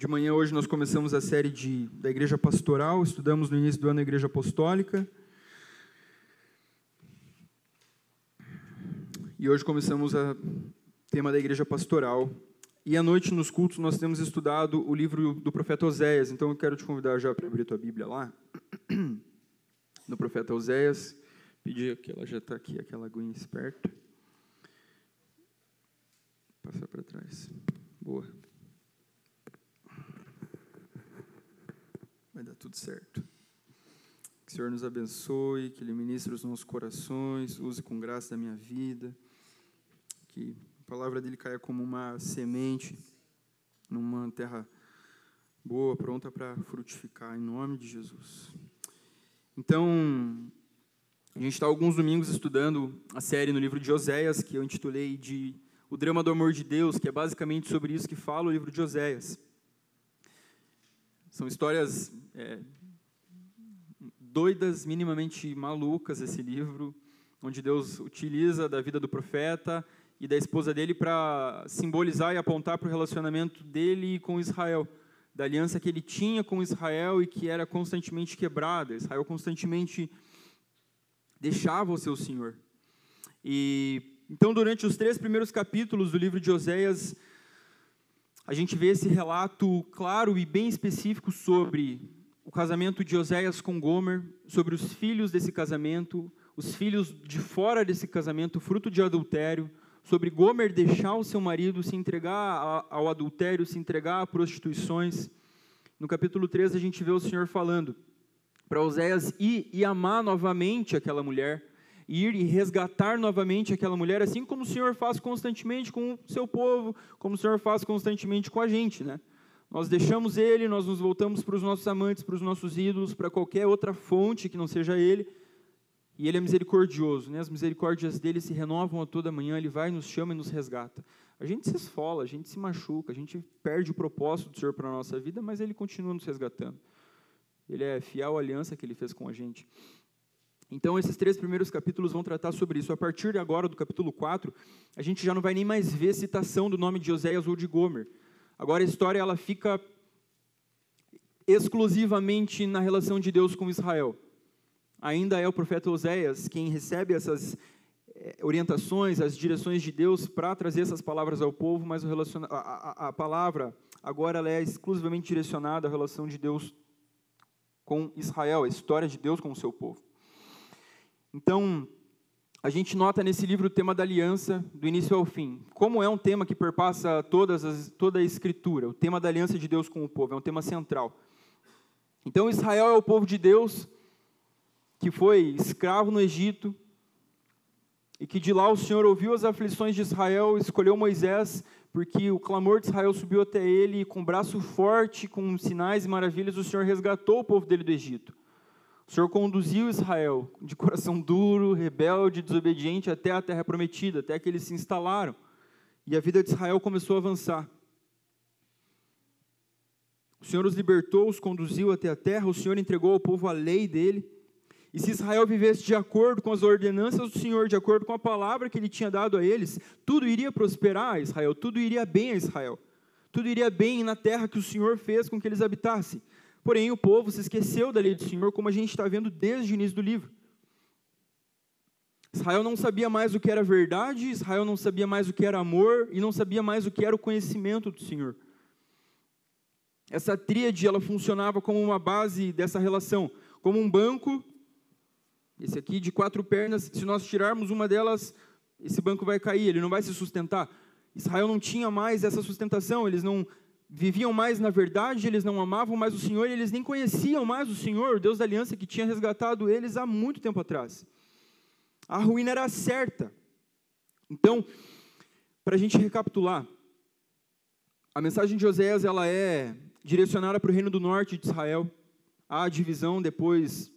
De manhã hoje nós começamos a série de, da Igreja Pastoral, estudamos no início do ano a Igreja Apostólica. E hoje começamos o tema da Igreja Pastoral. E à noite nos cultos nós temos estudado o livro do profeta Oséias. Então eu quero te convidar já para abrir tua Bíblia lá. No profeta Oséias. Pedir que ela já está aqui, aquela aguinha esperta. Passar para trás. Boa. Vai dar tudo certo. Que o Senhor nos abençoe, que Ele ministre os nossos corações, use com graça da minha vida, que a palavra dele caia como uma semente numa terra boa, pronta para frutificar, em nome de Jesus. Então, a gente está alguns domingos estudando a série no livro de Oséias, que eu intitulei de O Drama do Amor de Deus, que é basicamente sobre isso que fala o livro de Oséias. São histórias é, doidas, minimamente malucas esse livro, onde Deus utiliza da vida do profeta e da esposa dele para simbolizar e apontar para o relacionamento dele com Israel, da aliança que ele tinha com Israel e que era constantemente quebrada. Israel constantemente deixava o seu Senhor. E então, durante os três primeiros capítulos do livro de Oséias, a gente vê esse relato claro e bem específico sobre o casamento de Oséias com Gomer, sobre os filhos desse casamento, os filhos de fora desse casamento, fruto de adultério, sobre Gomer deixar o seu marido se entregar ao adultério, se entregar a prostituições. No capítulo 3 a gente vê o Senhor falando para Oséias ir e amar novamente aquela mulher, ir e resgatar novamente aquela mulher, assim como o Senhor faz constantemente com o seu povo, como o Senhor faz constantemente com a gente, né? Nós deixamos Ele, nós nos voltamos para os nossos amantes, para os nossos ídolos, para qualquer outra fonte que não seja Ele, e Ele é misericordioso, né? as misericórdias dele se renovam a toda manhã, Ele vai, nos chama e nos resgata. A gente se esfola, a gente se machuca, a gente perde o propósito do Senhor para a nossa vida, mas Ele continua nos resgatando. Ele é fiel à aliança que Ele fez com a gente. Então, esses três primeiros capítulos vão tratar sobre isso. A partir de agora, do capítulo 4, a gente já não vai nem mais ver citação do nome de Oséias ou de Gomer. Agora, a história ela fica exclusivamente na relação de Deus com Israel. Ainda é o profeta Oséias quem recebe essas eh, orientações, as direções de Deus para trazer essas palavras ao povo, mas a, a, a palavra agora ela é exclusivamente direcionada à relação de Deus com Israel, a história de Deus com o seu povo. Então, a gente nota nesse livro o tema da aliança, do início ao fim. Como é um tema que perpassa todas as, toda a Escritura, o tema da aliança de Deus com o povo, é um tema central. Então, Israel é o povo de Deus que foi escravo no Egito e que de lá o Senhor ouviu as aflições de Israel, escolheu Moisés, porque o clamor de Israel subiu até ele e com braço forte, com sinais e maravilhas, o Senhor resgatou o povo dele do Egito. O Senhor conduziu Israel de coração duro, rebelde, desobediente até a terra prometida, até que eles se instalaram. E a vida de Israel começou a avançar. O Senhor os libertou, os conduziu até a terra, o Senhor entregou ao povo a lei dele. E se Israel vivesse de acordo com as ordenanças do Senhor, de acordo com a palavra que ele tinha dado a eles, tudo iria prosperar a Israel, tudo iria bem a Israel. Tudo iria bem na terra que o Senhor fez com que eles habitassem. Porém, o povo se esqueceu da lei do Senhor, como a gente está vendo desde o início do livro. Israel não sabia mais o que era verdade, Israel não sabia mais o que era amor e não sabia mais o que era o conhecimento do Senhor. Essa tríade ela funcionava como uma base dessa relação, como um banco, esse aqui de quatro pernas, se nós tirarmos uma delas, esse banco vai cair, ele não vai se sustentar. Israel não tinha mais essa sustentação, eles não viviam mais na verdade, eles não amavam mais o Senhor, eles nem conheciam mais o Senhor, o Deus da aliança que tinha resgatado eles há muito tempo atrás. A ruína era certa. Então, para a gente recapitular, a mensagem de Oséias ela é direcionada para o reino do norte de Israel. Há a divisão depois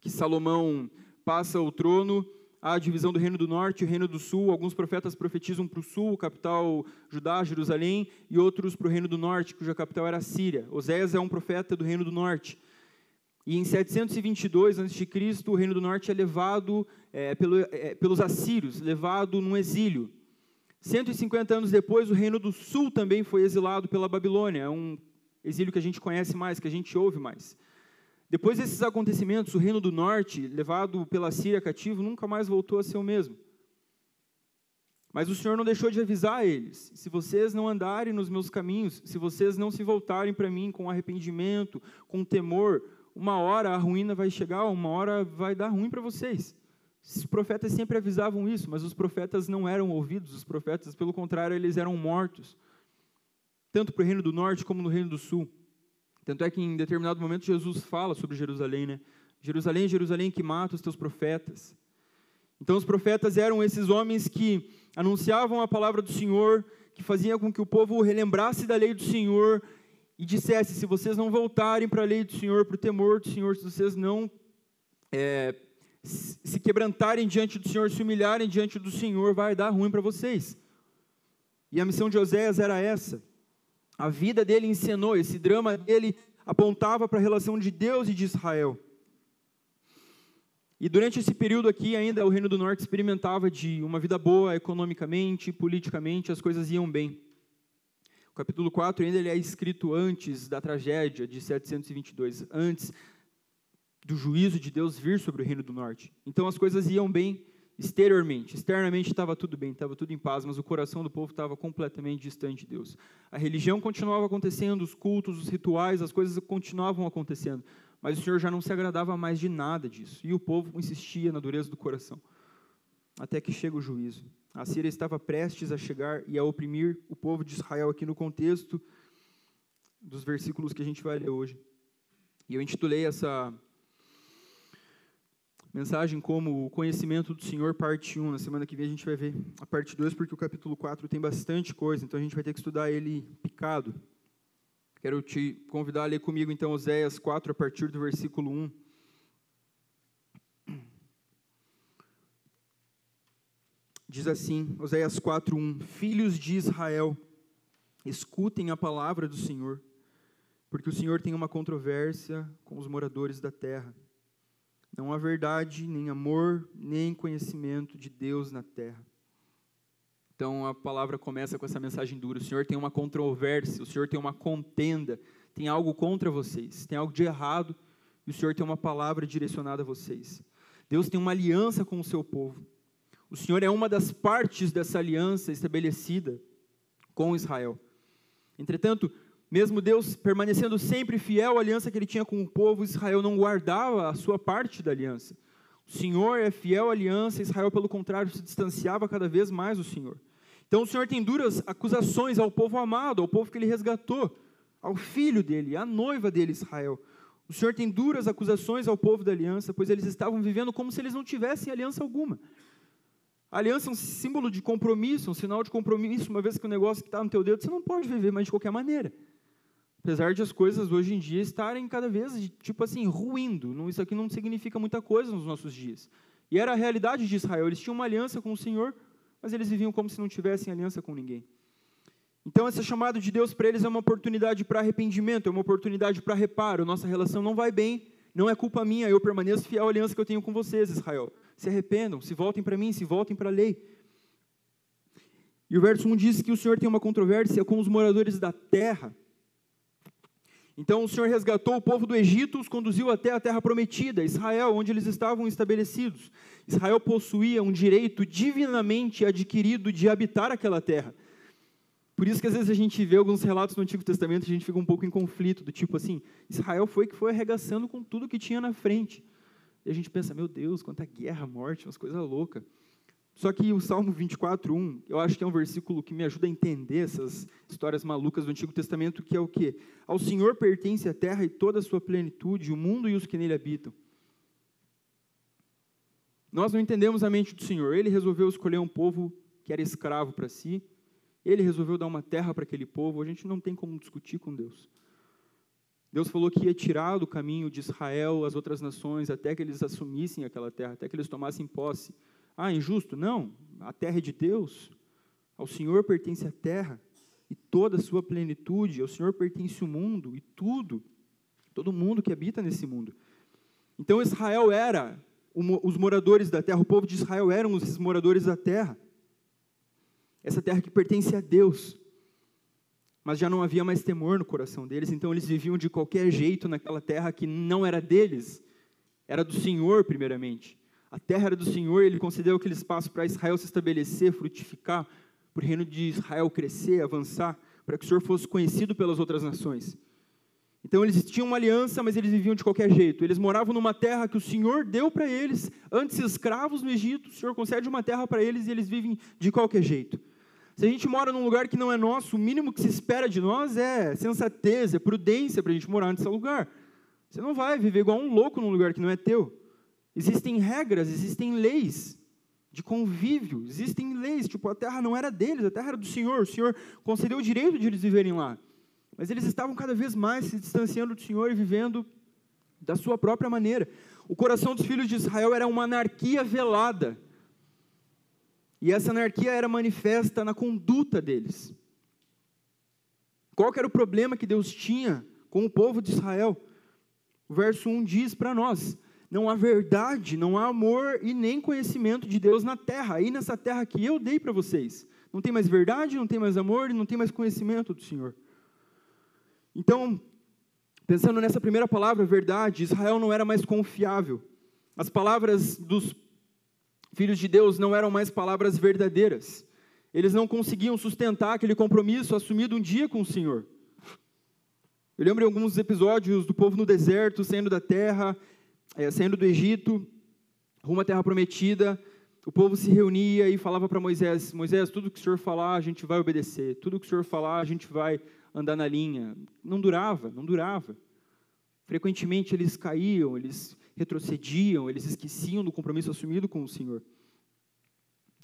que Salomão passa o trono a divisão do Reino do Norte e o Reino do Sul. Alguns profetas profetizam para o Sul, capital Judá, Jerusalém, e outros para o Reino do Norte, cuja capital era Síria. Oséias é um profeta do Reino do Norte. E em 722 a.C., o Reino do Norte é levado é, pelo, é, pelos assírios, levado num exílio. 150 anos depois, o Reino do Sul também foi exilado pela Babilônia. É um exílio que a gente conhece mais, que a gente ouve mais. Depois desses acontecimentos, o reino do norte, levado pela Síria cativo, nunca mais voltou a ser o mesmo. Mas o Senhor não deixou de avisar eles: se vocês não andarem nos meus caminhos, se vocês não se voltarem para mim com arrependimento, com temor, uma hora a ruína vai chegar, uma hora vai dar ruim para vocês. Os profetas sempre avisavam isso, mas os profetas não eram ouvidos, os profetas, pelo contrário, eles eram mortos, tanto para o reino do norte como no reino do sul. Tanto é que em determinado momento Jesus fala sobre Jerusalém, né? Jerusalém, Jerusalém que mata os teus profetas. Então os profetas eram esses homens que anunciavam a palavra do Senhor, que faziam com que o povo relembrasse da lei do Senhor e dissesse: se vocês não voltarem para a lei do Senhor, para o temor do Senhor, se vocês não é, se quebrantarem diante do Senhor, se humilharem diante do Senhor, vai dar ruim para vocês. E a missão de Oséias era essa. A vida dele encenou, esse drama dele apontava para a relação de Deus e de Israel. E durante esse período aqui, ainda o Reino do Norte experimentava de uma vida boa economicamente, politicamente, as coisas iam bem. O capítulo 4 ainda ele é escrito antes da tragédia de 722, antes do juízo de Deus vir sobre o Reino do Norte. Então as coisas iam bem exteriormente, externamente estava tudo bem, estava tudo em paz, mas o coração do povo estava completamente distante de Deus. A religião continuava acontecendo, os cultos, os rituais, as coisas continuavam acontecendo, mas o Senhor já não se agradava mais de nada disso. E o povo insistia na dureza do coração. Até que chega o juízo. A Síria estava prestes a chegar e a oprimir o povo de Israel aqui no contexto dos versículos que a gente vai ler hoje. E eu intitulei essa mensagem como o conhecimento do Senhor, parte 1. Na semana que vem a gente vai ver a parte 2, porque o capítulo 4 tem bastante coisa, então a gente vai ter que estudar ele picado. Quero te convidar a ler comigo então Oséias 4, a partir do versículo 1. Diz assim, Oséias 4, 1: Filhos de Israel, escutem a palavra do Senhor, porque o Senhor tem uma controvérsia com os moradores da terra. Não há verdade, nem amor, nem conhecimento de Deus na terra. Então a palavra começa com essa mensagem dura. O Senhor tem uma controvérsia, o Senhor tem uma contenda, tem algo contra vocês, tem algo de errado, e o Senhor tem uma palavra direcionada a vocês. Deus tem uma aliança com o seu povo. O Senhor é uma das partes dessa aliança estabelecida com Israel. Entretanto, mesmo Deus permanecendo sempre fiel à aliança que ele tinha com o povo, Israel não guardava a sua parte da aliança. O Senhor é fiel à aliança, Israel, pelo contrário, se distanciava cada vez mais do Senhor. Então o Senhor tem duras acusações ao povo amado, ao povo que ele resgatou, ao filho dele, à noiva dele, Israel. O Senhor tem duras acusações ao povo da aliança, pois eles estavam vivendo como se eles não tivessem aliança alguma. A aliança é um símbolo de compromisso, um sinal de compromisso, uma vez que o negócio que está no teu dedo, você não pode viver mais de qualquer maneira. Apesar de as coisas hoje em dia estarem cada vez, tipo assim, ruindo. Não, isso aqui não significa muita coisa nos nossos dias. E era a realidade de Israel. Eles tinham uma aliança com o Senhor, mas eles viviam como se não tivessem aliança com ninguém. Então, esse chamado de Deus para eles é uma oportunidade para arrependimento, é uma oportunidade para reparo. Nossa relação não vai bem, não é culpa minha, eu permaneço fiel à aliança que eu tenho com vocês, Israel. Se arrependam, se voltem para mim, se voltem para a lei. E o verso 1 diz que o Senhor tem uma controvérsia com os moradores da terra. Então o Senhor resgatou o povo do Egito, os conduziu até a terra prometida, Israel, onde eles estavam estabelecidos. Israel possuía um direito divinamente adquirido de habitar aquela terra. Por isso que às vezes a gente vê alguns relatos no Antigo Testamento, a gente fica um pouco em conflito, do tipo assim, Israel foi que foi arregaçando com tudo que tinha na frente. E a gente pensa, meu Deus, quanta guerra, morte, umas coisas loucas. Só que o Salmo 24, 1, eu acho que é um versículo que me ajuda a entender essas histórias malucas do Antigo Testamento, que é o quê? Ao Senhor pertence a terra e toda a sua plenitude, o mundo e os que nele habitam. Nós não entendemos a mente do Senhor. Ele resolveu escolher um povo que era escravo para si. Ele resolveu dar uma terra para aquele povo. A gente não tem como discutir com Deus. Deus falou que ia tirar do caminho de Israel as outras nações até que eles assumissem aquela terra, até que eles tomassem posse. Ah, injusto? Não. A terra é de Deus. Ao Senhor pertence a terra e toda a sua plenitude. Ao Senhor pertence o mundo e tudo, todo mundo que habita nesse mundo. Então Israel era os moradores da terra, o povo de Israel eram os moradores da terra. Essa terra que pertence a Deus. mas já não havia mais temor no coração deles, então eles viviam de qualquer jeito naquela terra que não era deles, era do Senhor, primeiramente. A terra era do Senhor, ele concedeu aquele espaço para Israel se estabelecer, frutificar, para o reino de Israel crescer, avançar, para que o Senhor fosse conhecido pelas outras nações. Então eles tinham uma aliança, mas eles viviam de qualquer jeito. Eles moravam numa terra que o Senhor deu para eles, antes escravos no Egito, o Senhor concede uma terra para eles e eles vivem de qualquer jeito. Se a gente mora num lugar que não é nosso, o mínimo que se espera de nós é sensatez, é prudência para a gente morar nesse lugar. Você não vai viver igual um louco num lugar que não é teu. Existem regras, existem leis de convívio, existem leis. Tipo, a terra não era deles, a terra era do Senhor. O Senhor concedeu o direito de eles viverem lá. Mas eles estavam cada vez mais se distanciando do Senhor e vivendo da sua própria maneira. O coração dos filhos de Israel era uma anarquia velada. E essa anarquia era manifesta na conduta deles. Qual era o problema que Deus tinha com o povo de Israel? O verso 1 diz para nós: não há verdade, não há amor e nem conhecimento de Deus na terra, aí nessa terra que eu dei para vocês. Não tem mais verdade, não tem mais amor e não tem mais conhecimento do Senhor. Então, pensando nessa primeira palavra, verdade, Israel não era mais confiável. As palavras dos filhos de Deus não eram mais palavras verdadeiras. Eles não conseguiam sustentar aquele compromisso assumido um dia com o Senhor. Eu lembro de alguns episódios do povo no deserto, saindo da terra, é, saindo do Egito, rumo à terra prometida. O povo se reunia e falava para Moisés: Moisés, tudo que o Senhor falar, a gente vai obedecer. Tudo que o Senhor falar, a gente vai andar na linha. Não durava, não durava. Frequentemente eles caíam, eles retrocediam, eles esqueciam do compromisso assumido com o Senhor.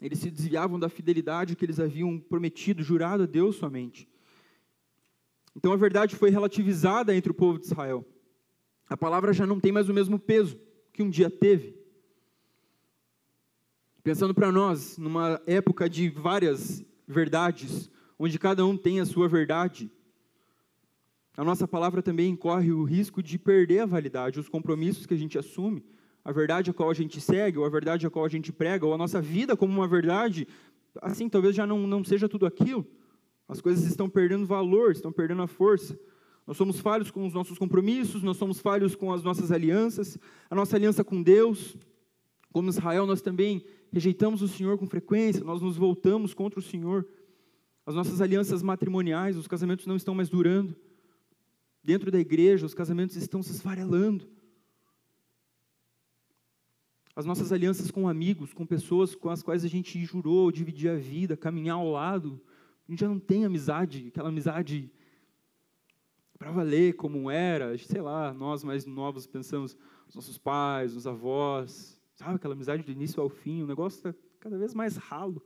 Eles se desviavam da fidelidade que eles haviam prometido, jurado a Deus somente. Então a verdade foi relativizada entre o povo de Israel. A palavra já não tem mais o mesmo peso que um dia teve. Pensando para nós, numa época de várias verdades, onde cada um tem a sua verdade, a nossa palavra também corre o risco de perder a validade, os compromissos que a gente assume, a verdade a qual a gente segue, ou a verdade a qual a gente prega, ou a nossa vida como uma verdade, assim, talvez já não, não seja tudo aquilo. As coisas estão perdendo valor, estão perdendo a força. Nós somos falhos com os nossos compromissos, nós somos falhos com as nossas alianças, a nossa aliança com Deus. Como Israel, nós também rejeitamos o Senhor com frequência, nós nos voltamos contra o Senhor. As nossas alianças matrimoniais, os casamentos não estão mais durando. Dentro da igreja, os casamentos estão se esfarelando. As nossas alianças com amigos, com pessoas com as quais a gente jurou dividir a vida, caminhar ao lado, a gente já não tem amizade, aquela amizade para valer como era, sei lá, nós mais novos pensamos, os nossos pais, os avós, sabe, aquela amizade do início ao fim, o negócio está cada vez mais ralo,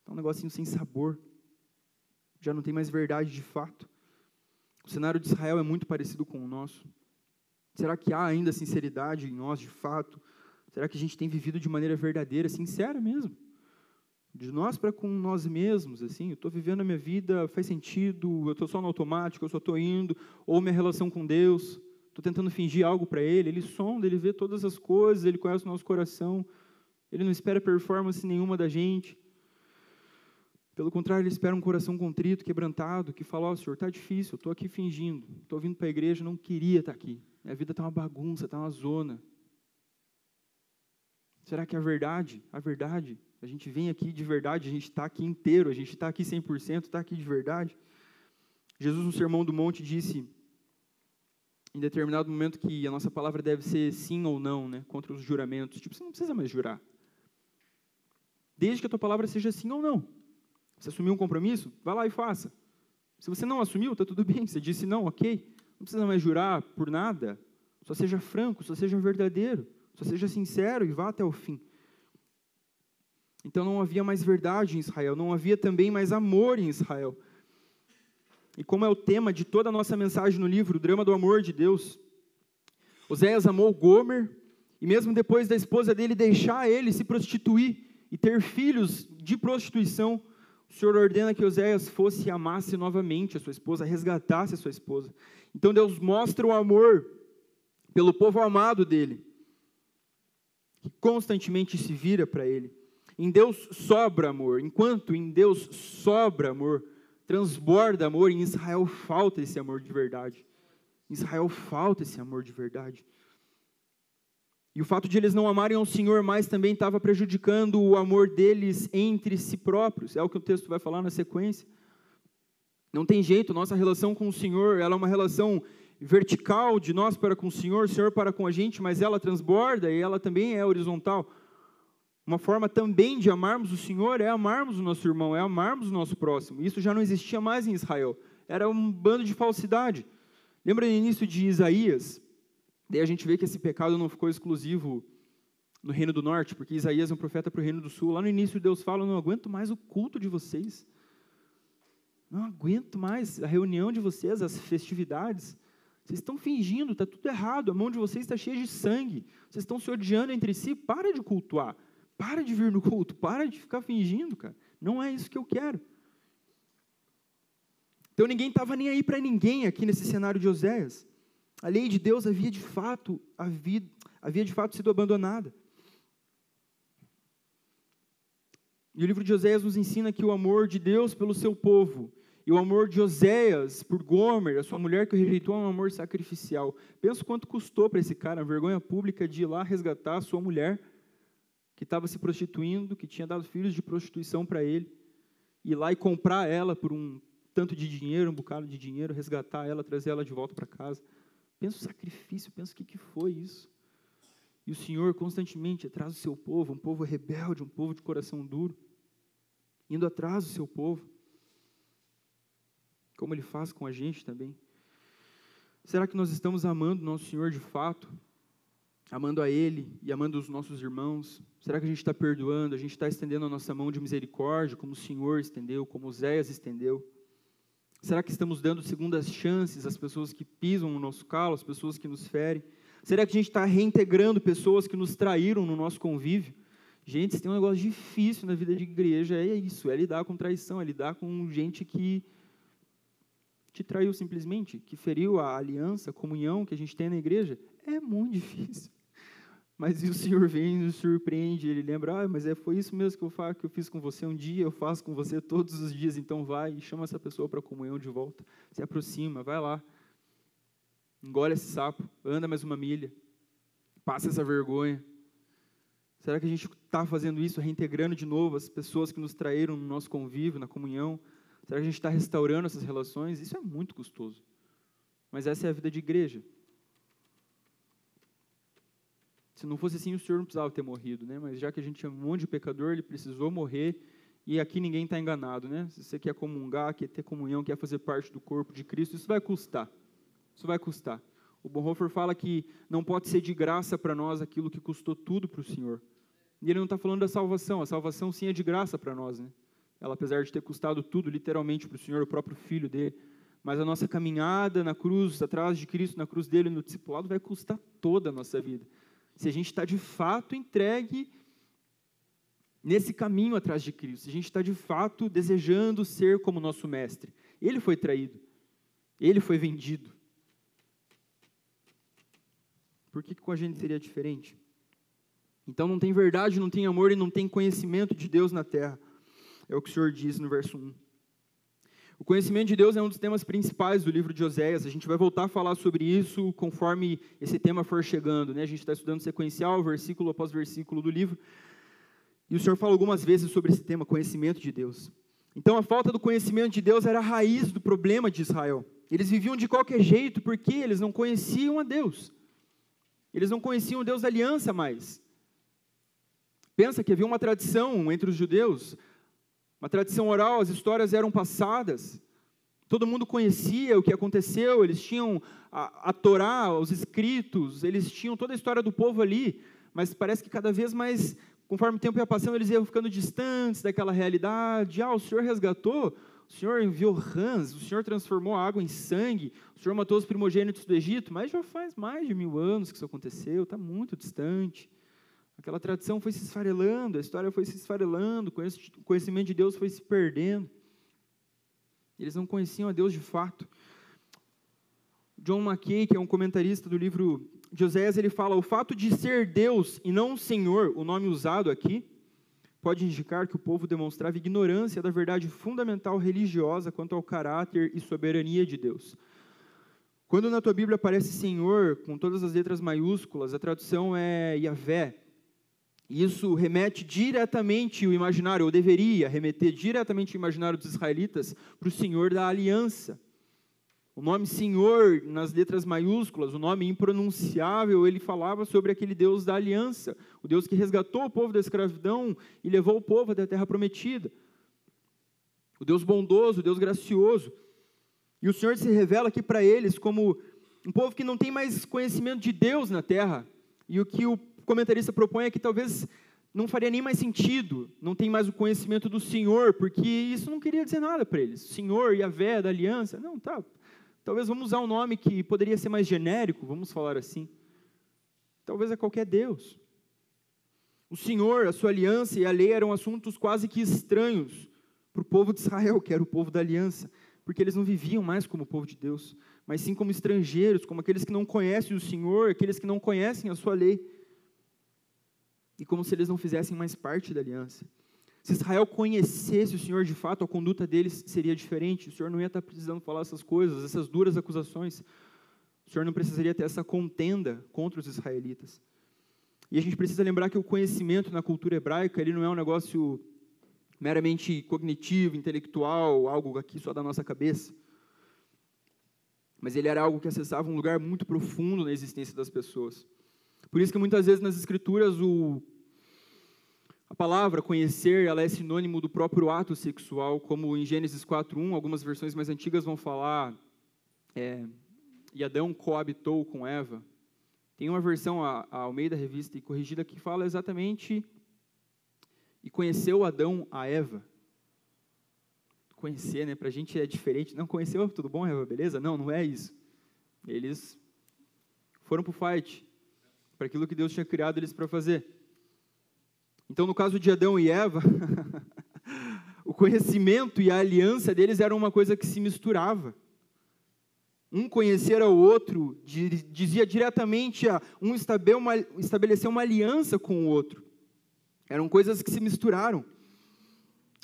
está um negocinho sem sabor, já não tem mais verdade de fato. O cenário de Israel é muito parecido com o nosso. Será que há ainda sinceridade em nós, de fato? Será que a gente tem vivido de maneira verdadeira, sincera mesmo? De nós para com nós mesmos, assim, eu estou vivendo a minha vida, faz sentido, eu estou só no automático, eu só estou indo, ou minha relação com Deus, estou tentando fingir algo para Ele, Ele sonda, Ele vê todas as coisas, Ele conhece o nosso coração, Ele não espera performance nenhuma da gente. Pelo contrário, ele espera um coração contrito, quebrantado, que fala: Ó, oh, Senhor, está difícil, estou aqui fingindo, estou vindo para a igreja, não queria estar tá aqui. Minha vida está uma bagunça, está uma zona. Será que é a verdade? A verdade? A gente vem aqui de verdade, a gente está aqui inteiro, a gente está aqui 100%, está aqui de verdade. Jesus, no Sermão do Monte, disse em determinado momento que a nossa palavra deve ser sim ou não, né, contra os juramentos. Tipo, você não precisa mais jurar. Desde que a tua palavra seja sim ou não. Você assumiu um compromisso? Vá lá e faça. Se você não assumiu, está tudo bem. Você disse não, ok. Não precisa mais jurar por nada. Só seja franco, só seja verdadeiro. Só seja sincero e vá até o fim. Então não havia mais verdade em Israel, não havia também mais amor em Israel. E como é o tema de toda a nossa mensagem no livro, o drama do amor de Deus, Oséias amou Gomer, e mesmo depois da esposa dele deixar ele se prostituir e ter filhos de prostituição, o Senhor ordena que Oséias fosse e amasse novamente a sua esposa, resgatasse a sua esposa. Então Deus mostra o amor pelo povo amado dele, que constantemente se vira para ele. Em Deus sobra amor. Enquanto em Deus sobra amor, transborda amor, em Israel falta esse amor de verdade. Em Israel falta esse amor de verdade. E o fato de eles não amarem ao Senhor mais também estava prejudicando o amor deles entre si próprios. É o que o texto vai falar na sequência. Não tem jeito, nossa relação com o Senhor, ela é uma relação vertical de nós para com o Senhor, o Senhor para com a gente, mas ela transborda e ela também é horizontal. Uma forma também de amarmos o Senhor é amarmos o nosso irmão, é amarmos o nosso próximo. Isso já não existia mais em Israel. Era um bando de falsidade. Lembra no início de Isaías? Daí a gente vê que esse pecado não ficou exclusivo no Reino do Norte, porque Isaías é um profeta para o Reino do Sul. Lá no início Deus fala: Não aguento mais o culto de vocês. Não aguento mais a reunião de vocês, as festividades. Vocês estão fingindo, está tudo errado. A mão de vocês está cheia de sangue. Vocês estão se odiando entre si. Para de cultuar. Para de vir no culto. Para de ficar fingindo, cara. Não é isso que eu quero. Então ninguém estava nem aí para ninguém aqui nesse cenário de Oséias. A lei de Deus havia de fato, havia, havia de fato sido abandonada. E o livro de Oséias nos ensina que o amor de Deus pelo seu povo e o amor de Oséias por Gomer, a sua mulher que o rejeitou, é um amor sacrificial. Pensa quanto custou para esse cara a vergonha pública de ir lá resgatar a sua mulher, que estava se prostituindo, que tinha dado filhos de prostituição para ele, ir lá e comprar ela por um tanto de dinheiro, um bocado de dinheiro, resgatar ela, trazer ela de volta para casa. Pensa o sacrifício, pensa o que, que foi isso. E o Senhor constantemente atrás do seu povo, um povo rebelde, um povo de coração duro, indo atrás do seu povo, como Ele faz com a gente também. Será que nós estamos amando nosso Senhor de fato? Amando a Ele e amando os nossos irmãos? Será que a gente está perdoando? A gente está estendendo a nossa mão de misericórdia, como o Senhor estendeu, como Oséias estendeu? Será que estamos dando segundas chances às pessoas que pisam no nosso calo, às pessoas que nos ferem? Será que a gente está reintegrando pessoas que nos traíram no nosso convívio? Gente, tem um negócio difícil na vida de igreja, é isso, é lidar com traição, é lidar com gente que te traiu simplesmente, que feriu a aliança, a comunhão que a gente tem na igreja. É muito difícil. Mas o Senhor vem e nos surpreende, Ele lembra, ah, mas é, foi isso mesmo que eu, faço, que eu fiz com você um dia, eu faço com você todos os dias, então vai e chama essa pessoa para a comunhão de volta, se aproxima, vai lá, engole esse sapo, anda mais uma milha, passa essa vergonha. Será que a gente está fazendo isso, reintegrando de novo as pessoas que nos traíram no nosso convívio, na comunhão? Será que a gente está restaurando essas relações? Isso é muito custoso. Mas essa é a vida de igreja. Se não fosse assim, o Senhor não precisava ter morrido, né? Mas já que a gente é um monte de pecador, ele precisou morrer. E aqui ninguém está enganado, né? Se você quer comungar, quer ter comunhão, quer fazer parte do corpo de Cristo, isso vai custar. Isso vai custar. O Bonhoeffer fala que não pode ser de graça para nós aquilo que custou tudo para o Senhor. E ele não está falando da salvação. A salvação sim é de graça para nós, né? Ela, apesar de ter custado tudo, literalmente, para o Senhor, o próprio Filho dele. Mas a nossa caminhada na cruz, atrás de Cristo, na cruz dele, no discipulado, vai custar toda a nossa vida se a gente está de fato entregue nesse caminho atrás de Cristo, se a gente está de fato desejando ser como nosso Mestre. Ele foi traído, ele foi vendido. Por que, que com a gente seria diferente? Então não tem verdade, não tem amor e não tem conhecimento de Deus na terra. É o que o Senhor diz no verso 1. O conhecimento de Deus é um dos temas principais do livro de Oséias. A gente vai voltar a falar sobre isso conforme esse tema for chegando. Né? A gente está estudando sequencial, versículo após versículo do livro. E o Senhor fala algumas vezes sobre esse tema, conhecimento de Deus. Então, a falta do conhecimento de Deus era a raiz do problema de Israel. Eles viviam de qualquer jeito porque eles não conheciam a Deus. Eles não conheciam o Deus da aliança mais. Pensa que havia uma tradição entre os judeus uma tradição oral, as histórias eram passadas, todo mundo conhecia o que aconteceu, eles tinham a, a Torá, os escritos, eles tinham toda a história do povo ali, mas parece que cada vez mais, conforme o tempo ia passando, eles iam ficando distantes daquela realidade. Ah, o Senhor resgatou, o Senhor enviou rãs, o Senhor transformou a água em sangue, o Senhor matou os primogênitos do Egito, mas já faz mais de mil anos que isso aconteceu, está muito distante. Aquela tradição foi se esfarelando, a história foi se esfarelando, o conhecimento de Deus foi se perdendo. Eles não conheciam a Deus de fato. John Mackay, que é um comentarista do livro de Oséias, ele fala: o fato de ser Deus e não Senhor, o nome usado aqui, pode indicar que o povo demonstrava ignorância da verdade fundamental religiosa quanto ao caráter e soberania de Deus. Quando na tua Bíblia aparece Senhor, com todas as letras maiúsculas, a tradução é Yahvé. Isso remete diretamente o imaginário, ou deveria remeter diretamente o imaginário dos israelitas para o Senhor da aliança. O nome Senhor, nas letras maiúsculas, o nome impronunciável, ele falava sobre aquele Deus da aliança, o Deus que resgatou o povo da escravidão e levou o povo até a terra prometida. O Deus bondoso, o Deus gracioso. E o Senhor se revela aqui para eles como um povo que não tem mais conhecimento de Deus na terra. E o que o comentarista propõe é que talvez não faria nem mais sentido, não tem mais o conhecimento do Senhor, porque isso não queria dizer nada para eles. Senhor, Yahvé, da aliança, não, tá, Talvez vamos usar um nome que poderia ser mais genérico, vamos falar assim. Talvez é qualquer Deus. O Senhor, a sua aliança e a lei eram assuntos quase que estranhos para o povo de Israel, que era o povo da aliança, porque eles não viviam mais como o povo de Deus, mas sim como estrangeiros, como aqueles que não conhecem o Senhor, aqueles que não conhecem a sua lei, e como se eles não fizessem mais parte da aliança. Se Israel conhecesse o Senhor de fato, a conduta deles seria diferente. O Senhor não ia estar precisando falar essas coisas, essas duras acusações. O Senhor não precisaria ter essa contenda contra os israelitas. E a gente precisa lembrar que o conhecimento na cultura hebraica, ele não é um negócio meramente cognitivo, intelectual, algo aqui só da nossa cabeça. Mas ele era algo que acessava um lugar muito profundo na existência das pessoas. Por isso que muitas vezes nas escrituras o a palavra conhecer, ela é sinônimo do próprio ato sexual, como em Gênesis 4:1, algumas versões mais antigas vão falar, é, e Adão coabitou com Eva. Tem uma versão a, Almeida Revista e Corrigida que fala exatamente e conheceu Adão a Eva. Conhecer, né? Para a gente é diferente. Não conheceu, tudo bom, Eva? Beleza? Não, não é isso. Eles foram para o fight, para aquilo que Deus tinha criado eles para fazer. Então, no caso de Adão e Eva, o conhecimento e a aliança deles eram uma coisa que se misturava. Um conhecer ao outro dizia diretamente a um estabelecer uma aliança com o outro. Eram coisas que se misturaram.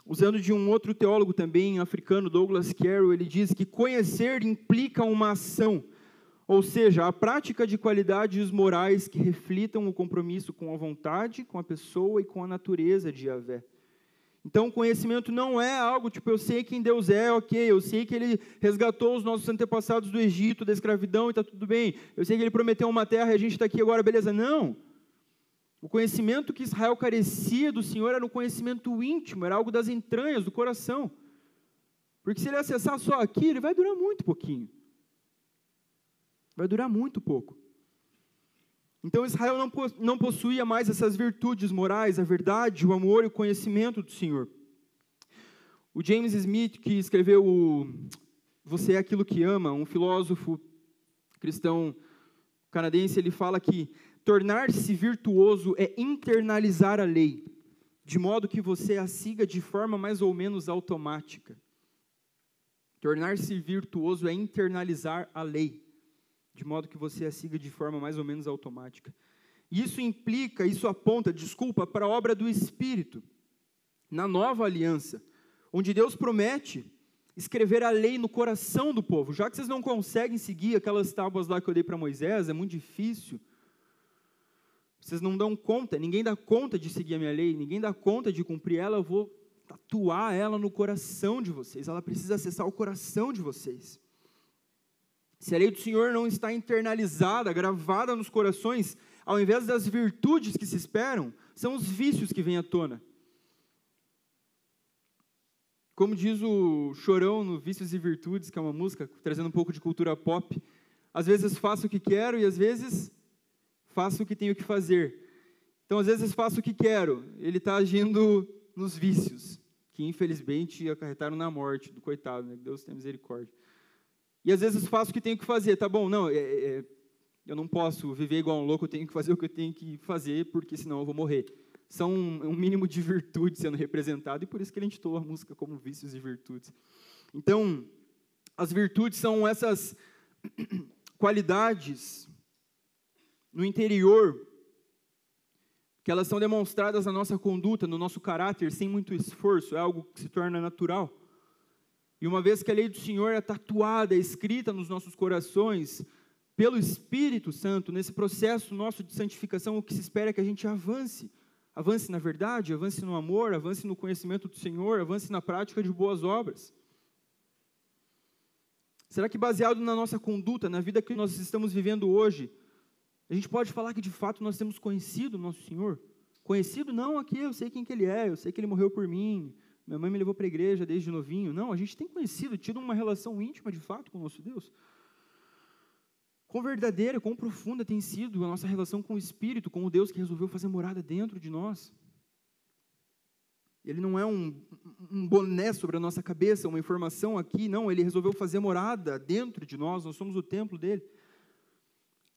Usando de um outro teólogo também africano, Douglas Carroll, ele diz que conhecer implica uma ação ou seja, a prática de qualidades morais que reflitam o compromisso com a vontade, com a pessoa e com a natureza de Yahvé. Então, conhecimento não é algo tipo, eu sei quem Deus é, ok, eu sei que Ele resgatou os nossos antepassados do Egito, da escravidão e está tudo bem, eu sei que Ele prometeu uma terra e a gente está aqui agora, beleza. Não. O conhecimento que Israel carecia do Senhor era um conhecimento íntimo, era algo das entranhas, do coração. Porque se ele acessar só aqui, ele vai durar muito pouquinho vai durar muito pouco. Então Israel não, não possuía mais essas virtudes morais, a verdade, o amor e o conhecimento do Senhor. O James Smith, que escreveu o Você é aquilo que ama, um filósofo cristão canadense, ele fala que tornar-se virtuoso é internalizar a lei, de modo que você a siga de forma mais ou menos automática. Tornar-se virtuoso é internalizar a lei de modo que você a siga de forma mais ou menos automática. Isso implica, isso aponta, desculpa, para a obra do Espírito, na nova aliança, onde Deus promete escrever a lei no coração do povo. Já que vocês não conseguem seguir aquelas tábuas lá que eu dei para Moisés, é muito difícil. Vocês não dão conta, ninguém dá conta de seguir a minha lei, ninguém dá conta de cumprir ela, eu vou tatuar ela no coração de vocês. Ela precisa acessar o coração de vocês. Se a lei do Senhor não está internalizada, gravada nos corações, ao invés das virtudes que se esperam, são os vícios que vêm à tona. Como diz o Chorão no Vícios e Virtudes, que é uma música trazendo um pouco de cultura pop, às vezes faço o que quero e às vezes faço o que tenho que fazer. Então, às vezes faço o que quero, ele está agindo nos vícios, que infelizmente acarretaram na morte do coitado, né? Deus tenha misericórdia. E às vezes faço o que tenho que fazer, tá bom? Não, é, é, eu não posso viver igual um louco, eu tenho que fazer o que eu tenho que fazer, porque senão eu vou morrer. São um, um mínimo de virtude sendo representado, e por isso que ele intitulou a música como Vícios e Virtudes. Então, as virtudes são essas qualidades no interior que elas são demonstradas na nossa conduta, no nosso caráter, sem muito esforço, é algo que se torna natural. E uma vez que a lei do Senhor é tatuada, é escrita nos nossos corações, pelo Espírito Santo, nesse processo nosso de santificação, o que se espera é que a gente avance. Avance na verdade, avance no amor, avance no conhecimento do Senhor, avance na prática de boas obras. Será que baseado na nossa conduta, na vida que nós estamos vivendo hoje, a gente pode falar que de fato nós temos conhecido o nosso Senhor? Conhecido não aqui, eu sei quem que ele é, eu sei que ele morreu por mim, minha mãe me levou para a igreja desde novinho. Não, a gente tem conhecido, tido uma relação íntima de fato com o nosso Deus. Quão verdadeira, quão profunda tem sido a nossa relação com o Espírito, com o Deus que resolveu fazer morada dentro de nós. Ele não é um, um boné sobre a nossa cabeça, uma informação aqui, não, ele resolveu fazer morada dentro de nós, nós somos o templo dele.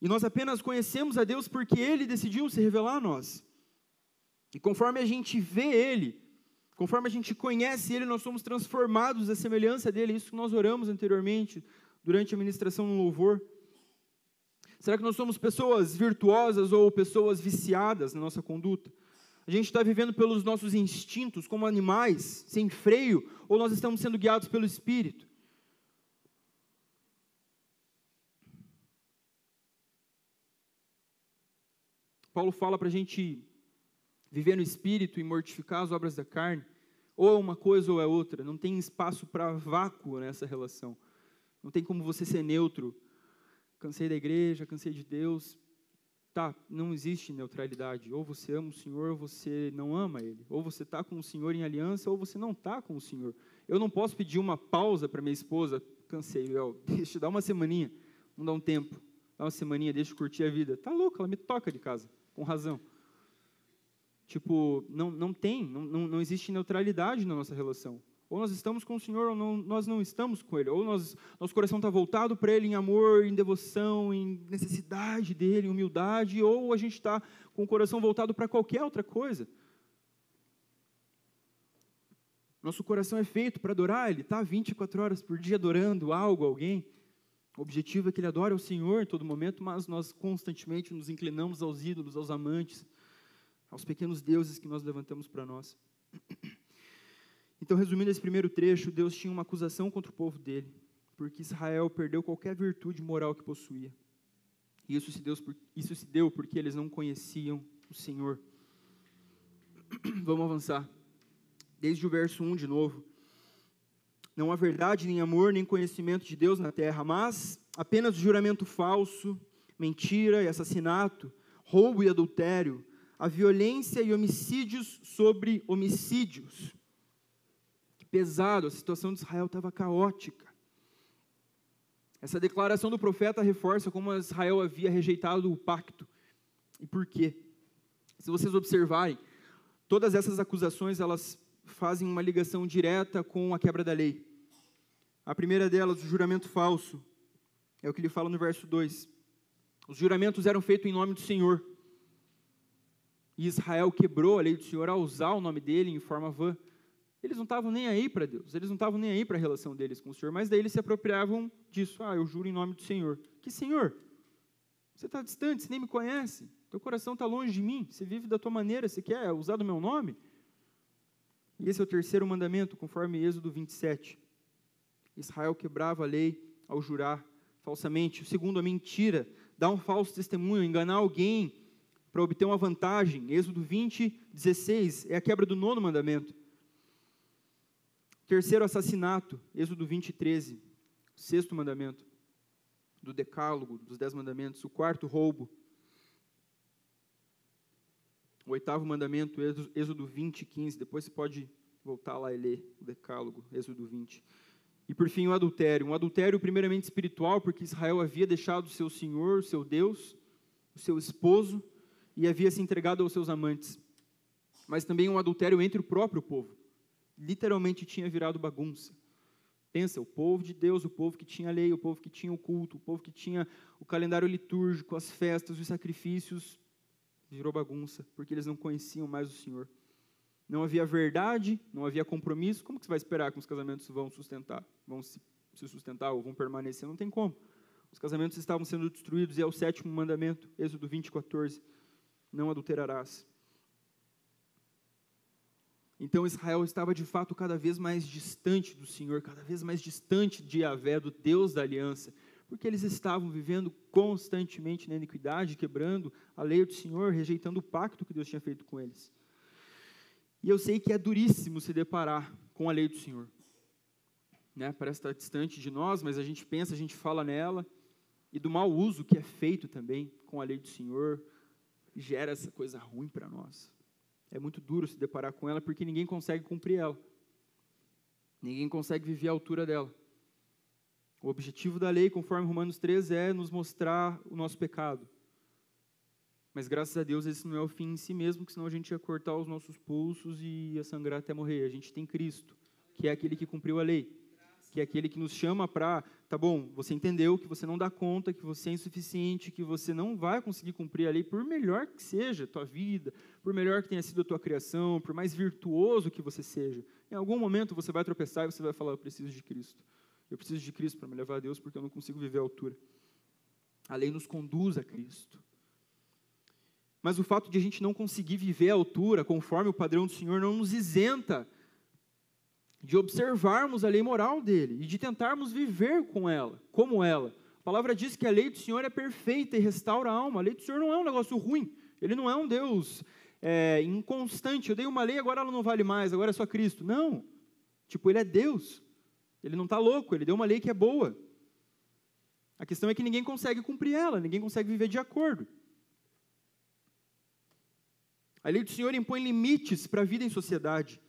E nós apenas conhecemos a Deus porque ele decidiu se revelar a nós. E conforme a gente vê ele, conforme a gente conhece ele, nós somos transformados à semelhança dele, isso que nós oramos anteriormente, durante a ministração no louvor. Será que nós somos pessoas virtuosas ou pessoas viciadas na nossa conduta? A gente está vivendo pelos nossos instintos, como animais, sem freio, ou nós estamos sendo guiados pelo Espírito? Paulo fala para a gente viver no Espírito e mortificar as obras da carne. Ou é uma coisa ou é outra. Não tem espaço para vácuo nessa relação. Não tem como você ser neutro. Cansei da igreja, cansei de Deus, Tá, não existe neutralidade. Ou você ama o Senhor ou você não ama Ele. Ou você está com o Senhor em aliança ou você não está com o Senhor. Eu não posso pedir uma pausa para minha esposa. Cansei, eu, deixa, dá uma semaninha. Não dá um tempo. Dá uma semaninha, deixa eu curtir a vida. Tá louco, ela me toca de casa. Com razão. Tipo, não, não tem, não, não, existe neutralidade na nossa relação. Ou nós estamos com o Senhor ou não, nós não estamos com Ele. Ou nós, nosso coração está voltado para Ele em amor, em devoção, em necessidade dEle, em humildade. Ou a gente está com o coração voltado para qualquer outra coisa. Nosso coração é feito para adorar, ele está 24 horas por dia adorando algo, alguém. O objetivo é que ele adore ao Senhor em todo momento, mas nós constantemente nos inclinamos aos ídolos, aos amantes, aos pequenos deuses que nós levantamos para nós. Então, resumindo esse primeiro trecho, Deus tinha uma acusação contra o povo dele, porque Israel perdeu qualquer virtude moral que possuía. E isso se deu, isso se deu porque eles não conheciam o Senhor. Vamos avançar. Desde o verso 1 de novo. Não há verdade, nem amor, nem conhecimento de Deus na terra, mas apenas juramento falso, mentira e assassinato, roubo e adultério, a violência e homicídios sobre homicídios pesado, a situação de Israel estava caótica. Essa declaração do profeta reforça como Israel havia rejeitado o pacto. E por quê? Se vocês observarem, todas essas acusações elas fazem uma ligação direta com a quebra da lei. A primeira delas, o juramento falso, é o que ele fala no verso 2. Os juramentos eram feitos em nome do Senhor. E Israel quebrou a lei do Senhor ao usar o nome dele em forma vã. Eles não estavam nem aí para Deus, eles não estavam nem aí para a relação deles com o Senhor, mas daí eles se apropriavam disso. Ah, eu juro em nome do Senhor. Que Senhor? Você está distante, você nem me conhece, teu coração está longe de mim, você vive da tua maneira, você quer usar do meu nome? E esse é o terceiro mandamento, conforme Êxodo 27. Israel quebrava a lei ao jurar falsamente. O segundo, a mentira, dar um falso testemunho, enganar alguém para obter uma vantagem. Êxodo 20, 16 é a quebra do nono mandamento. Terceiro assassinato, Êxodo 20, 13. Sexto mandamento do Decálogo, dos Dez Mandamentos. O quarto, roubo. O oitavo mandamento, Êxodo 20, 15. Depois você pode voltar lá e ler o Decálogo, Êxodo 20. E por fim, o adultério. Um adultério primeiramente espiritual, porque Israel havia deixado o seu Senhor, o seu Deus, o seu esposo, e havia se entregado aos seus amantes. Mas também um adultério entre o próprio povo literalmente tinha virado bagunça. Pensa, o povo de Deus, o povo que tinha a lei, o povo que tinha o culto, o povo que tinha o calendário litúrgico, as festas, os sacrifícios, virou bagunça, porque eles não conheciam mais o Senhor. Não havia verdade, não havia compromisso. Como que você vai esperar que os casamentos vão sustentar? Vão se, se sustentar ou vão permanecer? Não tem como. Os casamentos estavam sendo destruídos e é o sétimo mandamento, Êxodo 20, 14. Não adulterarás. Então Israel estava de fato cada vez mais distante do Senhor, cada vez mais distante de Yahvé, do Deus da aliança, porque eles estavam vivendo constantemente na iniquidade, quebrando a lei do Senhor, rejeitando o pacto que Deus tinha feito com eles. E eu sei que é duríssimo se deparar com a lei do Senhor. Né? Parece estar distante de nós, mas a gente pensa, a gente fala nela, e do mau uso que é feito também com a lei do Senhor, gera essa coisa ruim para nós. É muito duro se deparar com ela porque ninguém consegue cumprir ela. Ninguém consegue viver à altura dela. O objetivo da lei, conforme Romanos 3, é nos mostrar o nosso pecado. Mas graças a Deus esse não é o fim em si mesmo, que senão a gente ia cortar os nossos pulsos e ia sangrar até morrer. A gente tem Cristo, que é aquele que cumpriu a lei que é aquele que nos chama para, tá bom, você entendeu que você não dá conta, que você é insuficiente, que você não vai conseguir cumprir a lei, por melhor que seja a tua vida, por melhor que tenha sido a tua criação, por mais virtuoso que você seja. Em algum momento você vai tropeçar e você vai falar, eu preciso de Cristo. Eu preciso de Cristo para me levar a Deus porque eu não consigo viver a altura. A lei nos conduz a Cristo. Mas o fato de a gente não conseguir viver a altura conforme o padrão do Senhor não nos isenta de observarmos a lei moral dele e de tentarmos viver com ela, como ela. A palavra diz que a lei do Senhor é perfeita e restaura a alma. A lei do Senhor não é um negócio ruim. Ele não é um Deus é, inconstante. Eu dei uma lei, agora ela não vale mais, agora é só Cristo. Não. Tipo, ele é Deus. Ele não está louco, ele deu uma lei que é boa. A questão é que ninguém consegue cumprir ela, ninguém consegue viver de acordo. A lei do Senhor impõe limites para a vida em sociedade.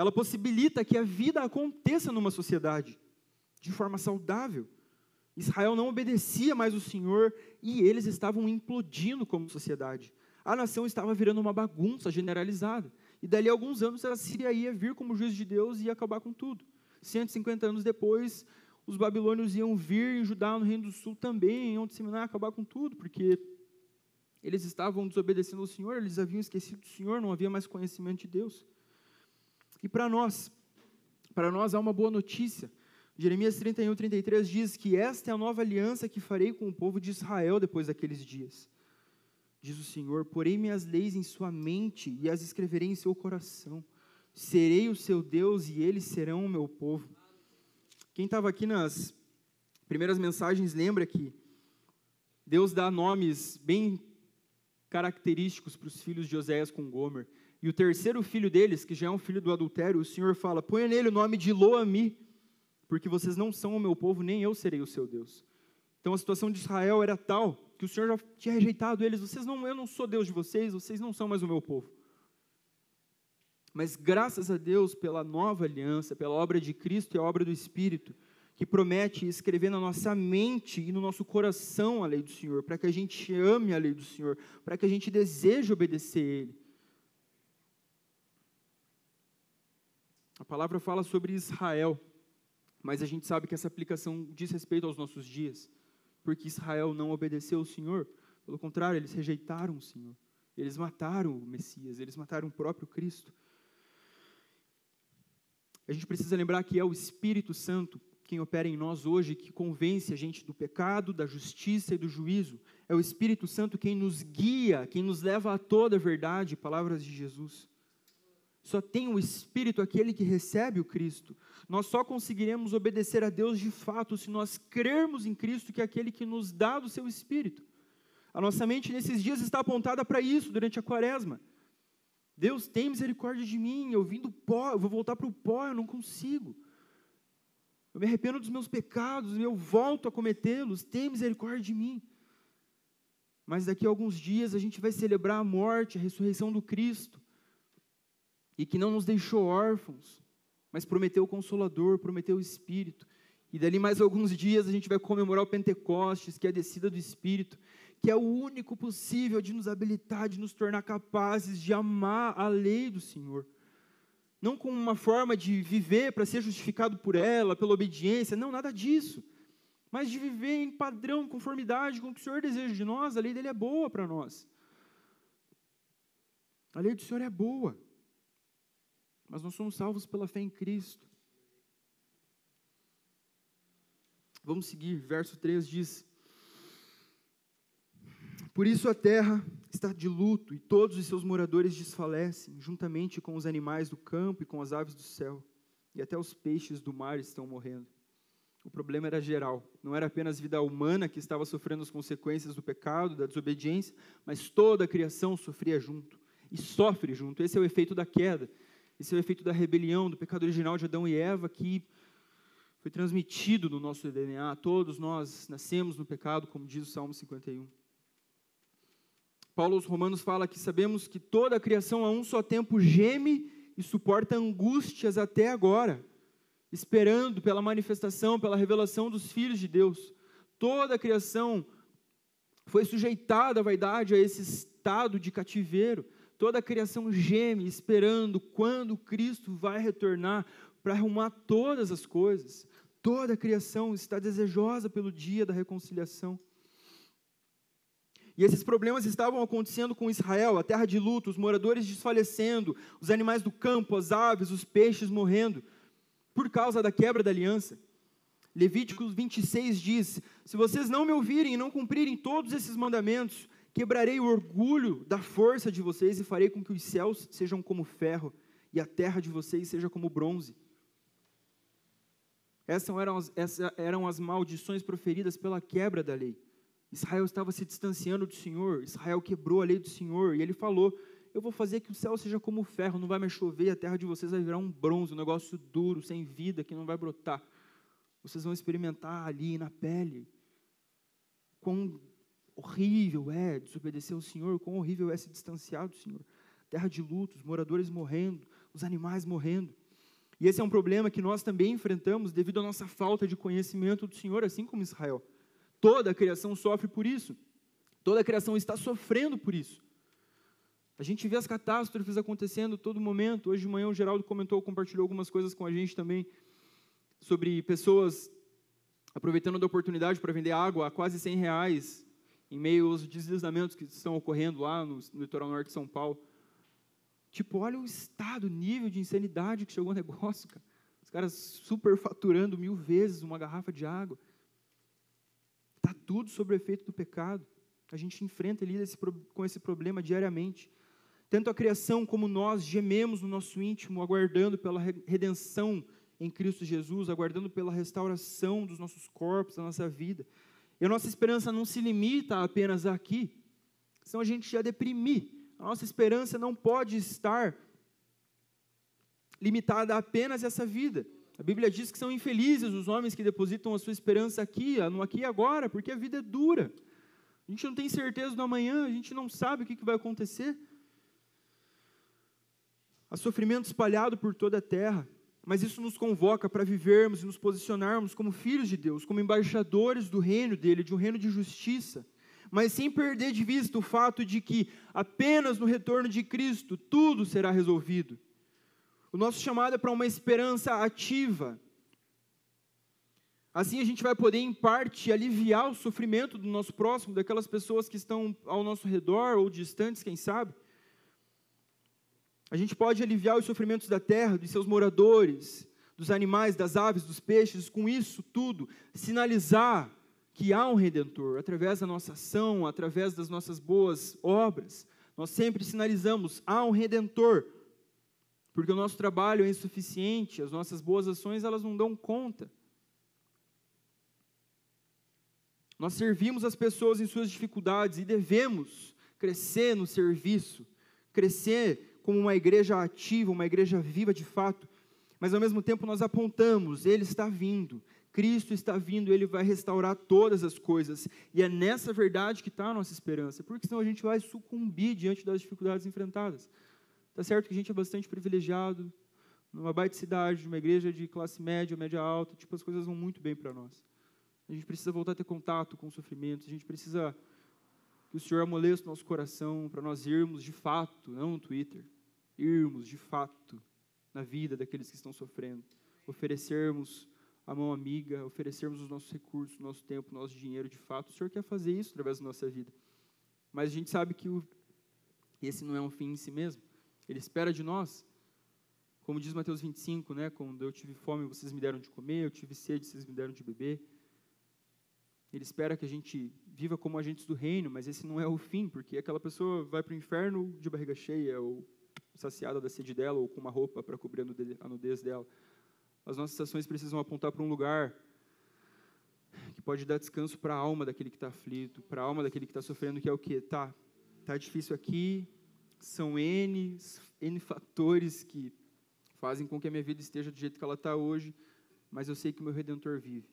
Ela possibilita que a vida aconteça numa sociedade de forma saudável. Israel não obedecia mais o Senhor e eles estavam implodindo como sociedade. A nação estava virando uma bagunça generalizada. E dali a alguns anos a Síria ia vir como juiz de Deus e ia acabar com tudo. 150 anos depois, os babilônios iam vir em Judá, no Reino do Sul também, iam disseminar, acabar com tudo, porque eles estavam desobedecendo ao Senhor, eles haviam esquecido do Senhor, não havia mais conhecimento de Deus. E para nós, para nós há uma boa notícia. Jeremias 31, 33 diz que esta é a nova aliança que farei com o povo de Israel depois daqueles dias. Diz o Senhor: Porei minhas leis em sua mente e as escreverei em seu coração. Serei o seu Deus e eles serão o meu povo. Quem estava aqui nas primeiras mensagens lembra que Deus dá nomes bem característicos para os filhos de Oséias com Gomer. E o terceiro filho deles, que já é um filho do adultério, o Senhor fala: ponha nele o nome de Loami, porque vocês não são o meu povo, nem eu serei o seu Deus. Então a situação de Israel era tal que o Senhor já tinha rejeitado eles. Vocês não, eu não sou Deus de vocês, vocês não são mais o meu povo. Mas graças a Deus pela nova aliança, pela obra de Cristo e a obra do Espírito, que promete escrever na nossa mente e no nosso coração a lei do Senhor, para que a gente ame a lei do Senhor, para que a gente deseje obedecer a Ele. A palavra fala sobre Israel, mas a gente sabe que essa aplicação diz respeito aos nossos dias, porque Israel não obedeceu ao Senhor, pelo contrário, eles rejeitaram o Senhor, eles mataram o Messias, eles mataram o próprio Cristo. A gente precisa lembrar que é o Espírito Santo quem opera em nós hoje, que convence a gente do pecado, da justiça e do juízo. É o Espírito Santo quem nos guia, quem nos leva a toda a verdade, palavras de Jesus. Só tem o Espírito aquele que recebe o Cristo. Nós só conseguiremos obedecer a Deus de fato se nós crermos em Cristo, que é aquele que nos dá do seu Espírito. A nossa mente nesses dias está apontada para isso durante a quaresma. Deus tem misericórdia de mim, eu vim do pó, eu vou voltar para o pó, eu não consigo. Eu me arrependo dos meus pecados, eu volto a cometê-los, tem misericórdia de mim. Mas daqui a alguns dias a gente vai celebrar a morte, a ressurreição do Cristo e que não nos deixou órfãos, mas prometeu o Consolador, prometeu o Espírito. E dali mais alguns dias a gente vai comemorar o Pentecostes, que é a descida do Espírito, que é o único possível de nos habilitar, de nos tornar capazes de amar a lei do Senhor. Não como uma forma de viver para ser justificado por ela, pela obediência, não, nada disso. Mas de viver em padrão, conformidade com o que o Senhor deseja de nós, a lei dele é boa para nós. A lei do Senhor é boa mas nós somos salvos pela fé em Cristo. Vamos seguir, verso 3 diz: Por isso a terra está de luto e todos os seus moradores desfalecem, juntamente com os animais do campo e com as aves do céu, e até os peixes do mar estão morrendo. O problema era geral, não era apenas a vida humana que estava sofrendo as consequências do pecado, da desobediência, mas toda a criação sofria junto e sofre junto. Esse é o efeito da queda, esse é o efeito da rebelião, do pecado original de Adão e Eva que foi transmitido no nosso DNA. Todos nós nascemos no pecado, como diz o Salmo 51. Paulo aos Romanos fala que sabemos que toda a criação a um só tempo geme e suporta angústias até agora, esperando pela manifestação, pela revelação dos filhos de Deus. Toda a criação foi sujeitada à vaidade, a esse estado de cativeiro. Toda a criação geme, esperando quando Cristo vai retornar para arrumar todas as coisas. Toda a criação está desejosa pelo dia da reconciliação. E esses problemas estavam acontecendo com Israel, a terra de luto, os moradores desfalecendo, os animais do campo, as aves, os peixes morrendo, por causa da quebra da aliança. Levíticos 26 diz: Se vocês não me ouvirem e não cumprirem todos esses mandamentos, quebrarei o orgulho da força de vocês e farei com que os céus sejam como ferro e a terra de vocês seja como bronze. Essas eram as, essas eram as maldições proferidas pela quebra da lei. Israel estava se distanciando do Senhor, Israel quebrou a lei do Senhor, e ele falou: Eu vou fazer que o céu seja como ferro, não vai mais chover, e a terra de vocês vai virar um bronze, um negócio duro, sem vida, que não vai brotar. Vocês vão experimentar ali na pele quão horrível é desobedecer ao Senhor, quão horrível é se distanciar do Senhor. Terra de luto, os moradores morrendo, os animais morrendo. E esse é um problema que nós também enfrentamos devido à nossa falta de conhecimento do Senhor, assim como Israel. Toda a criação sofre por isso. Toda a criação está sofrendo por isso. A gente vê as catástrofes acontecendo todo momento. Hoje de manhã o Geraldo comentou, compartilhou algumas coisas com a gente também sobre pessoas aproveitando da oportunidade para vender água a quase 100 reais em meio aos deslizamentos que estão ocorrendo lá no, no litoral norte de São Paulo. Tipo, olha o estado, o nível de insanidade que chegou o negócio, cara. Os caras superfaturando mil vezes uma garrafa de água. Está tudo sob o efeito do pecado. A gente enfrenta e lida esse, com esse problema diariamente. Tanto a criação como nós gememos no nosso íntimo, aguardando pela redenção em Cristo Jesus, aguardando pela restauração dos nossos corpos, da nossa vida. E a nossa esperança não se limita apenas aqui, senão a gente ia deprimir. A nossa esperança não pode estar limitada apenas a essa vida. A Bíblia diz que são infelizes os homens que depositam a sua esperança aqui, no aqui e agora, porque a vida é dura. A gente não tem certeza do amanhã, a gente não sabe o que vai acontecer. Há sofrimento espalhado por toda a terra, mas isso nos convoca para vivermos e nos posicionarmos como filhos de Deus, como embaixadores do reino dele, de um reino de justiça, mas sem perder de vista o fato de que apenas no retorno de Cristo tudo será resolvido. O nosso chamado é para uma esperança ativa. Assim a gente vai poder, em parte, aliviar o sofrimento do nosso próximo, daquelas pessoas que estão ao nosso redor ou distantes, quem sabe. A gente pode aliviar os sofrimentos da terra, dos seus moradores, dos animais, das aves, dos peixes, com isso tudo, sinalizar que há um redentor através da nossa ação, através das nossas boas obras. Nós sempre sinalizamos: há um redentor porque o nosso trabalho é insuficiente, as nossas boas ações elas não dão conta. Nós servimos as pessoas em suas dificuldades e devemos crescer no serviço, crescer como uma igreja ativa, uma igreja viva de fato, mas ao mesmo tempo nós apontamos, Ele está vindo, Cristo está vindo, Ele vai restaurar todas as coisas, e é nessa verdade que está a nossa esperança, porque senão a gente vai sucumbir diante das dificuldades enfrentadas. Tá certo que a gente é bastante privilegiado, numa baita cidade, numa igreja de classe média, média alta, tipo, as coisas vão muito bem para nós. A gente precisa voltar a ter contato com os sofrimentos, a gente precisa que o Senhor amoleça o nosso coração para nós irmos de fato, não no Twitter, irmos de fato na vida daqueles que estão sofrendo, oferecermos a mão amiga, oferecermos os nossos recursos, nosso tempo, nosso dinheiro de fato. O Senhor quer fazer isso através da nossa vida. Mas a gente sabe que o, esse não é um fim em si mesmo. Ele espera de nós. Como diz Mateus 25, né? Quando eu tive fome, vocês me deram de comer, eu tive sede, vocês me deram de beber. Ele espera que a gente viva como agentes do reino, mas esse não é o fim, porque aquela pessoa vai para o inferno de barriga cheia, ou saciada da sede dela, ou com uma roupa para cobrir a nudez dela. As nossas ações precisam apontar para um lugar que pode dar descanso para a alma daquele que está aflito, para a alma daquele que está sofrendo, que é o quê? Tá, tá difícil aqui, são N, N fatores que fazem com que a minha vida esteja do jeito que ela está hoje, mas eu sei que o meu Redentor vive.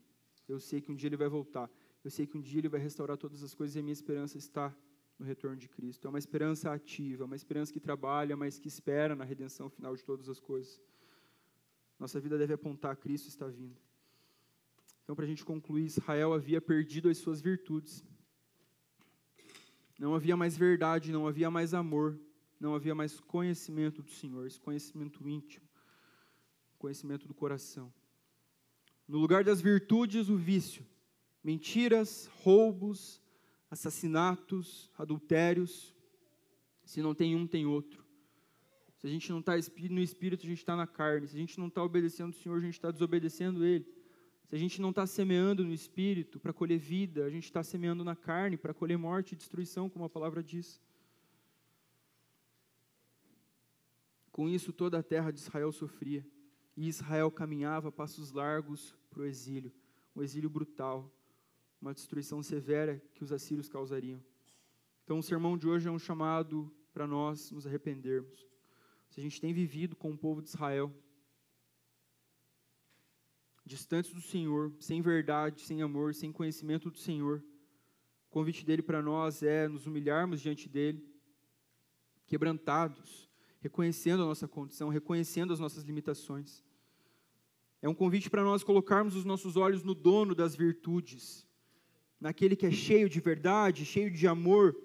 Eu sei que um dia ele vai voltar. Eu sei que um dia ele vai restaurar todas as coisas e a minha esperança está no retorno de Cristo. É uma esperança ativa, uma esperança que trabalha, mas que espera na redenção final de todas as coisas. Nossa vida deve apontar Cristo está vindo. Então, para a gente concluir, Israel havia perdido as suas virtudes. Não havia mais verdade, não havia mais amor, não havia mais conhecimento do Senhor, esse conhecimento íntimo, conhecimento do coração. No lugar das virtudes, o vício. Mentiras, roubos, assassinatos, adultérios. Se não tem um, tem outro. Se a gente não está no espírito, a gente está na carne. Se a gente não está obedecendo o Senhor, a gente está desobedecendo Ele. Se a gente não está semeando no espírito para colher vida, a gente está semeando na carne para colher morte e destruição, como a palavra diz. Com isso, toda a terra de Israel sofria. E Israel caminhava passos largos para o exílio, um exílio brutal, uma destruição severa que os assírios causariam. Então, o sermão de hoje é um chamado para nós nos arrependermos. Se a gente tem vivido com o povo de Israel, distantes do Senhor, sem verdade, sem amor, sem conhecimento do Senhor. O convite dele para nós é nos humilharmos diante dele, quebrantados, reconhecendo a nossa condição, reconhecendo as nossas limitações. É um convite para nós colocarmos os nossos olhos no dono das virtudes, naquele que é cheio de verdade, cheio de amor,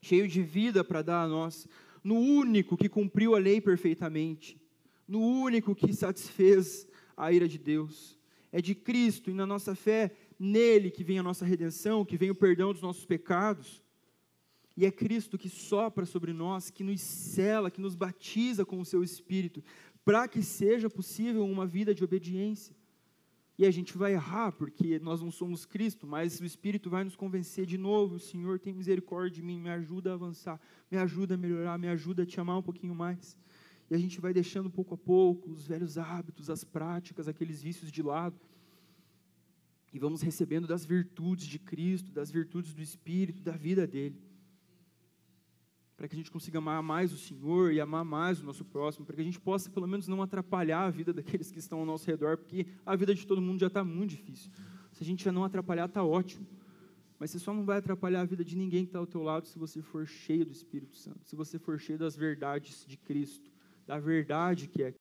cheio de vida para dar a nós, no único que cumpriu a lei perfeitamente, no único que satisfez a ira de Deus. É de Cristo e na nossa fé nele que vem a nossa redenção, que vem o perdão dos nossos pecados. E é Cristo que sopra sobre nós, que nos cela, que nos batiza com o seu Espírito, para que seja possível uma vida de obediência. E a gente vai errar, porque nós não somos Cristo, mas o Espírito vai nos convencer de novo: o Senhor tem misericórdia de mim, me ajuda a avançar, me ajuda a melhorar, me ajuda a te amar um pouquinho mais. E a gente vai deixando pouco a pouco os velhos hábitos, as práticas, aqueles vícios de lado. E vamos recebendo das virtudes de Cristo, das virtudes do Espírito, da vida dele. Para que a gente consiga amar mais o Senhor e amar mais o nosso próximo, para que a gente possa, pelo menos, não atrapalhar a vida daqueles que estão ao nosso redor, porque a vida de todo mundo já está muito difícil. Se a gente já não atrapalhar, está ótimo. Mas você só não vai atrapalhar a vida de ninguém que está ao teu lado se você for cheio do Espírito Santo, se você for cheio das verdades de Cristo da verdade que é